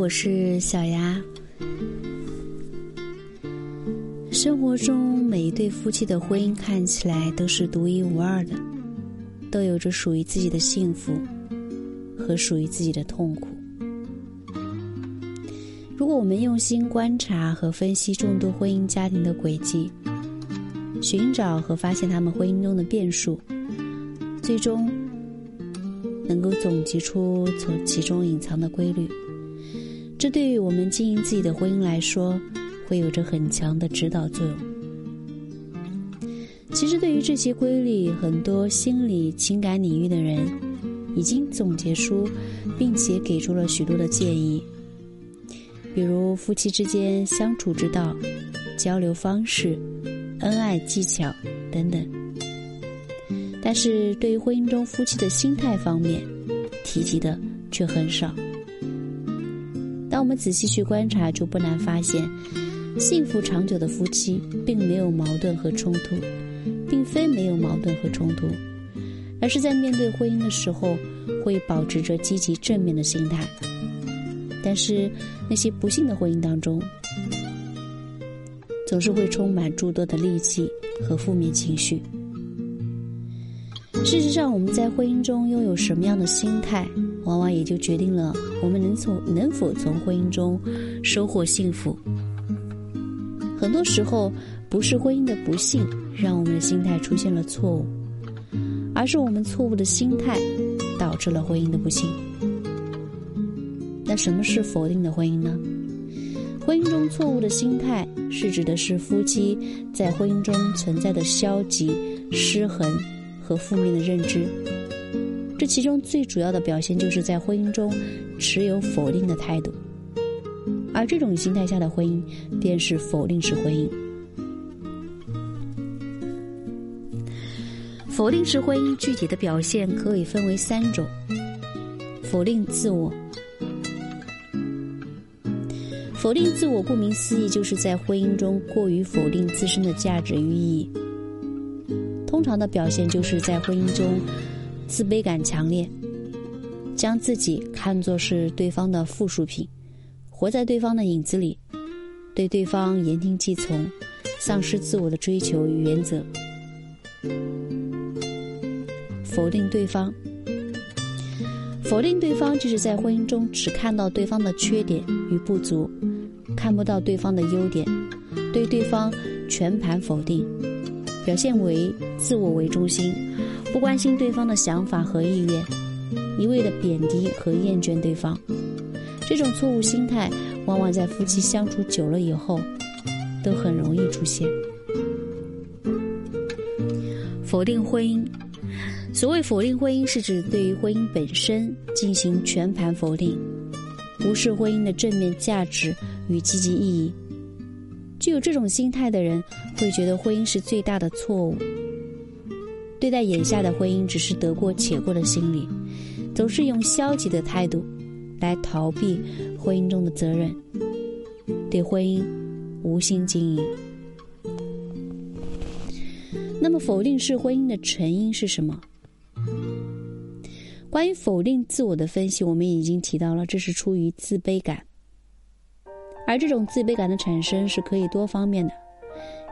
我是小牙。生活中每一对夫妻的婚姻看起来都是独一无二的，都有着属于自己的幸福和属于自己的痛苦。如果我们用心观察和分析众多婚姻家庭的轨迹，寻找和发现他们婚姻中的变数，最终能够总结出从其中隐藏的规律。这对于我们经营自己的婚姻来说，会有着很强的指导作用。其实，对于这些规律，很多心理情感领域的人已经总结出，并且给出了许多的建议。比如夫妻之间相处之道、交流方式、恩爱技巧等等，但是对于婚姻中夫妻的心态方面，提及的却很少。当我们仔细去观察，就不难发现，幸福长久的夫妻并没有矛盾和冲突，并非没有矛盾和冲突，而是在面对婚姻的时候，会保持着积极正面的心态。但是，那些不幸的婚姻当中，总是会充满诸多的戾气和负面情绪。事实上，我们在婚姻中拥有什么样的心态，往往也就决定了我们能从能否从婚姻中收获幸福。很多时候，不是婚姻的不幸让我们的心态出现了错误，而是我们错误的心态导致了婚姻的不幸。那什么是否定的婚姻呢？婚姻中错误的心态是指的是夫妻在婚姻中存在的消极、失衡和负面的认知。这其中最主要的表现就是在婚姻中持有否定的态度，而这种心态下的婚姻便是否定式婚姻。否定式婚姻具体的表现可以分为三种：否定自我。否定自我，顾名思义，就是在婚姻中过于否定自身的价值与意义。通常的表现就是在婚姻中自卑感强烈，将自己看作是对方的附属品，活在对方的影子里，对对方言听计从，丧失自我的追求与原则。否定对方，否定对方，就是在婚姻中只看到对方的缺点与不足。看不到对方的优点，对对方全盘否定，表现为自我为中心，不关心对方的想法和意愿，一味的贬低和厌倦对方。这种错误心态，往往在夫妻相处久了以后，都很容易出现。否定婚姻，所谓否定婚姻，是指对于婚姻本身进行全盘否定。无视婚姻的正面价值与积极意义，具有这种心态的人会觉得婚姻是最大的错误。对待眼下的婚姻只是得过且过的心理，总是用消极的态度来逃避婚姻中的责任，对婚姻无心经营。那么，否定式婚姻的成因是什么？关于否定自我的分析，我们已经提到了，这是出于自卑感。而这种自卑感的产生是可以多方面的，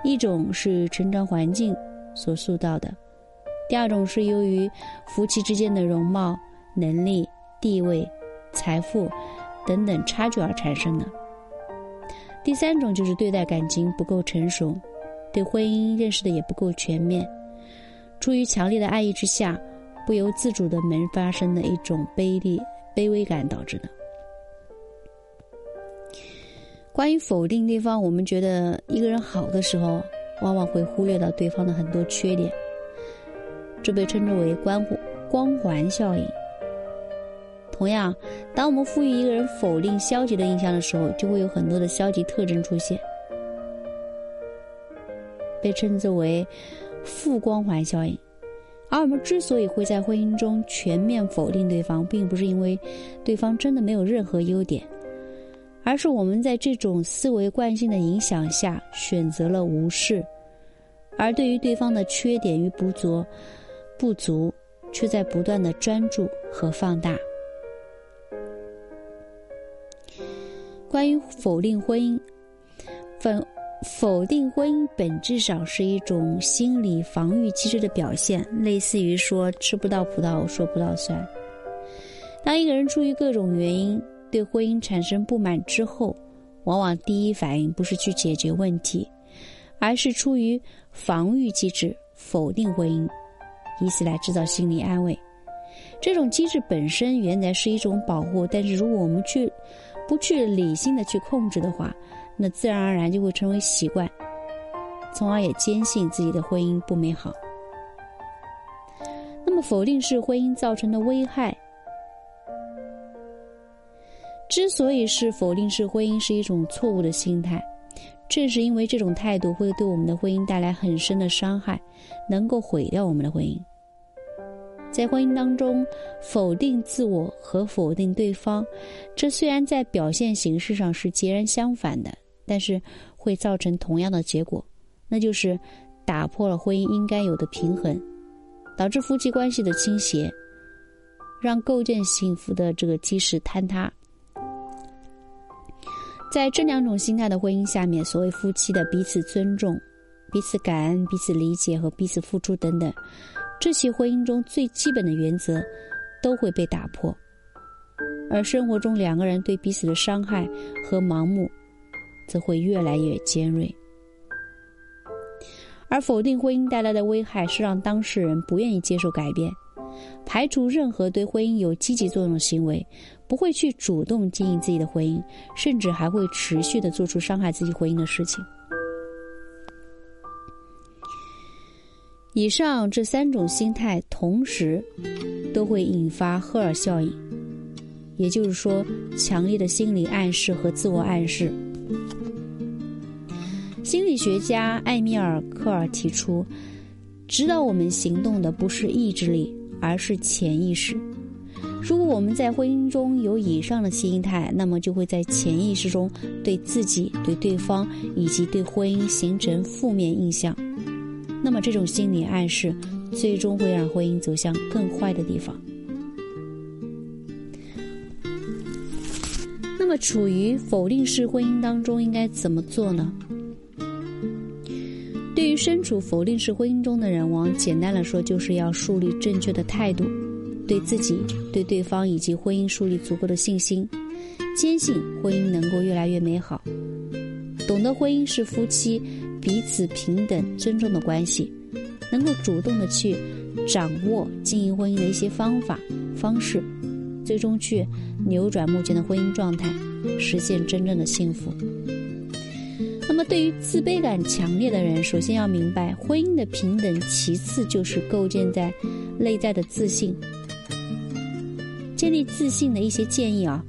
一种是成长环境所塑造的，第二种是由于夫妻之间的容貌、能力、地位、财富等等差距而产生的，第三种就是对待感情不够成熟，对婚姻认识的也不够全面，出于强烈的爱意之下。不由自主的萌发生的一种卑劣、卑微感导致的。关于否定对方，我们觉得一个人好的时候，往往会忽略到对方的很多缺点，这被称之为光光环效应。同样，当我们赋予一个人否定、消极的印象的时候，就会有很多的消极特征出现，被称之为负光环效应。而我们之所以会在婚姻中全面否定对方，并不是因为对方真的没有任何优点，而是我们在这种思维惯性的影响下选择了无视，而对于对方的缺点与不足，不足却在不断的专注和放大。关于否定婚姻，否否定婚姻本质上是一种心理防御机制的表现，类似于说吃不到葡萄说葡萄酸。当一个人出于各种原因对婚姻产生不满之后，往往第一反应不是去解决问题，而是出于防御机制否定婚姻，以此来制造心理安慰。这种机制本身原来是一种保护，但是如果我们去不去理性的去控制的话，那自然而然就会成为习惯，从而也坚信自己的婚姻不美好。那么，否定式婚姻造成的危害，之所以是否定式婚姻是一种错误的心态，正是因为这种态度会对我们的婚姻带来很深的伤害，能够毁掉我们的婚姻。在婚姻当中，否定自我和否定对方，这虽然在表现形式上是截然相反的，但是会造成同样的结果，那就是打破了婚姻应该有的平衡，导致夫妻关系的倾斜，让构建幸福的这个基石坍塌。在这两种心态的婚姻下面，所谓夫妻的彼此尊重、彼此感恩、彼此理解和彼此付出等等。这些婚姻中最基本的原则都会被打破，而生活中两个人对彼此的伤害和盲目，则会越来越尖锐。而否定婚姻带来的危害是让当事人不愿意接受改变，排除任何对婚姻有积极作用的行为，不会去主动经营自己的婚姻，甚至还会持续的做出伤害自己婚姻的事情。以上这三种心态同时都会引发赫尔效应，也就是说，强烈的心理暗示和自我暗示。心理学家艾米尔·科尔提出，指导我们行动的不是意志力，而是潜意识。如果我们在婚姻中有以上的心态，那么就会在潜意识中对自己、对对方以及对婚姻形成负面印象。那么，这种心理暗示最终会让婚姻走向更坏的地方。那么，处于否定式婚姻当中，应该怎么做呢？对于身处否定式婚姻中的人，往简单来说，就是要树立正确的态度，对自己、对对方以及婚姻树立足够的信心，坚信婚姻能够越来越美好，懂得婚姻是夫妻。彼此平等尊重的关系，能够主动的去掌握经营婚姻的一些方法方式，最终去扭转目前的婚姻状态，实现真正的幸福。那么，对于自卑感强烈的人，首先要明白婚姻的平等，其次就是构建在内在的自信。建立自信的一些建议啊，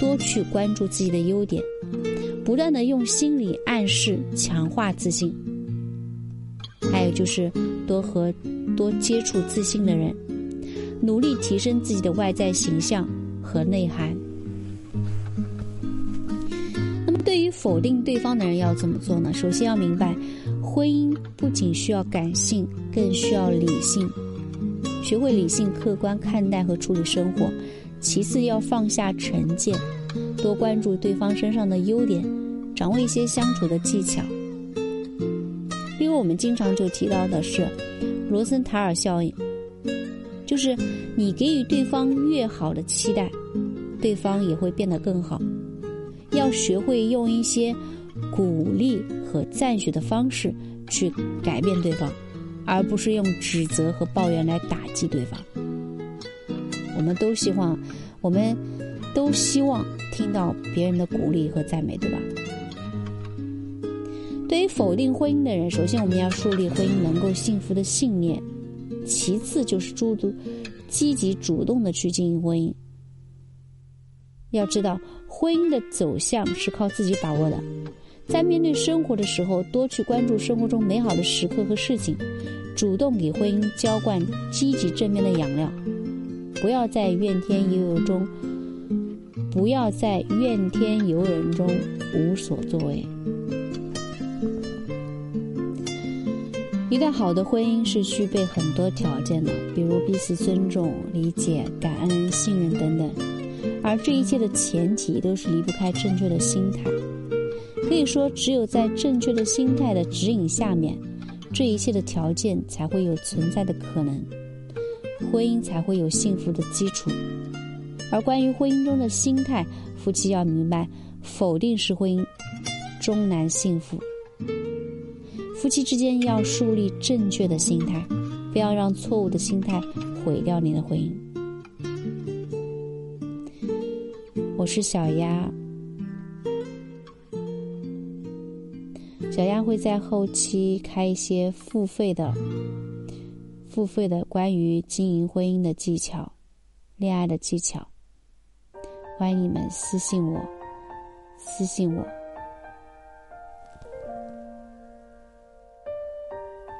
多去关注自己的优点。不断的用心理暗示强化自信，还有就是多和多接触自信的人，努力提升自己的外在形象和内涵。那么，对于否定对方的人要怎么做呢？首先要明白，婚姻不仅需要感性，更需要理性，学会理性客观看待和处理生活。其次，要放下成见。多关注对方身上的优点，掌握一些相处的技巧。因为，我们经常就提到的是罗森塔尔效应，就是你给予对方越好的期待，对方也会变得更好。要学会用一些鼓励和赞许的方式去改变对方，而不是用指责和抱怨来打击对方。我们都希望，我们。都希望听到别人的鼓励和赞美，对吧？对于否定婚姻的人，首先我们要树立婚姻能够幸福的信念，其次就是诸多积极主动的去经营婚姻。要知道，婚姻的走向是靠自己把握的，在面对生活的时候，多去关注生活中美好的时刻和事情，主动给婚姻浇灌积极正面的养料，不要在怨天尤人中。不要在怨天尤人中无所作为。一段好的婚姻是具备很多条件的，比如彼此尊重、理解、感恩、信任等等。而这一切的前提都是离不开正确的心态。可以说，只有在正确的心态的指引下面，这一切的条件才会有存在的可能，婚姻才会有幸福的基础。而关于婚姻中的心态，夫妻要明白，否定式婚姻终难幸福。夫妻之间要树立正确的心态，不要让错误的心态毁掉你的婚姻。我是小丫，小丫会在后期开一些付费的、付费的关于经营婚姻的技巧、恋爱的技巧，欢迎你们私信我，私信我。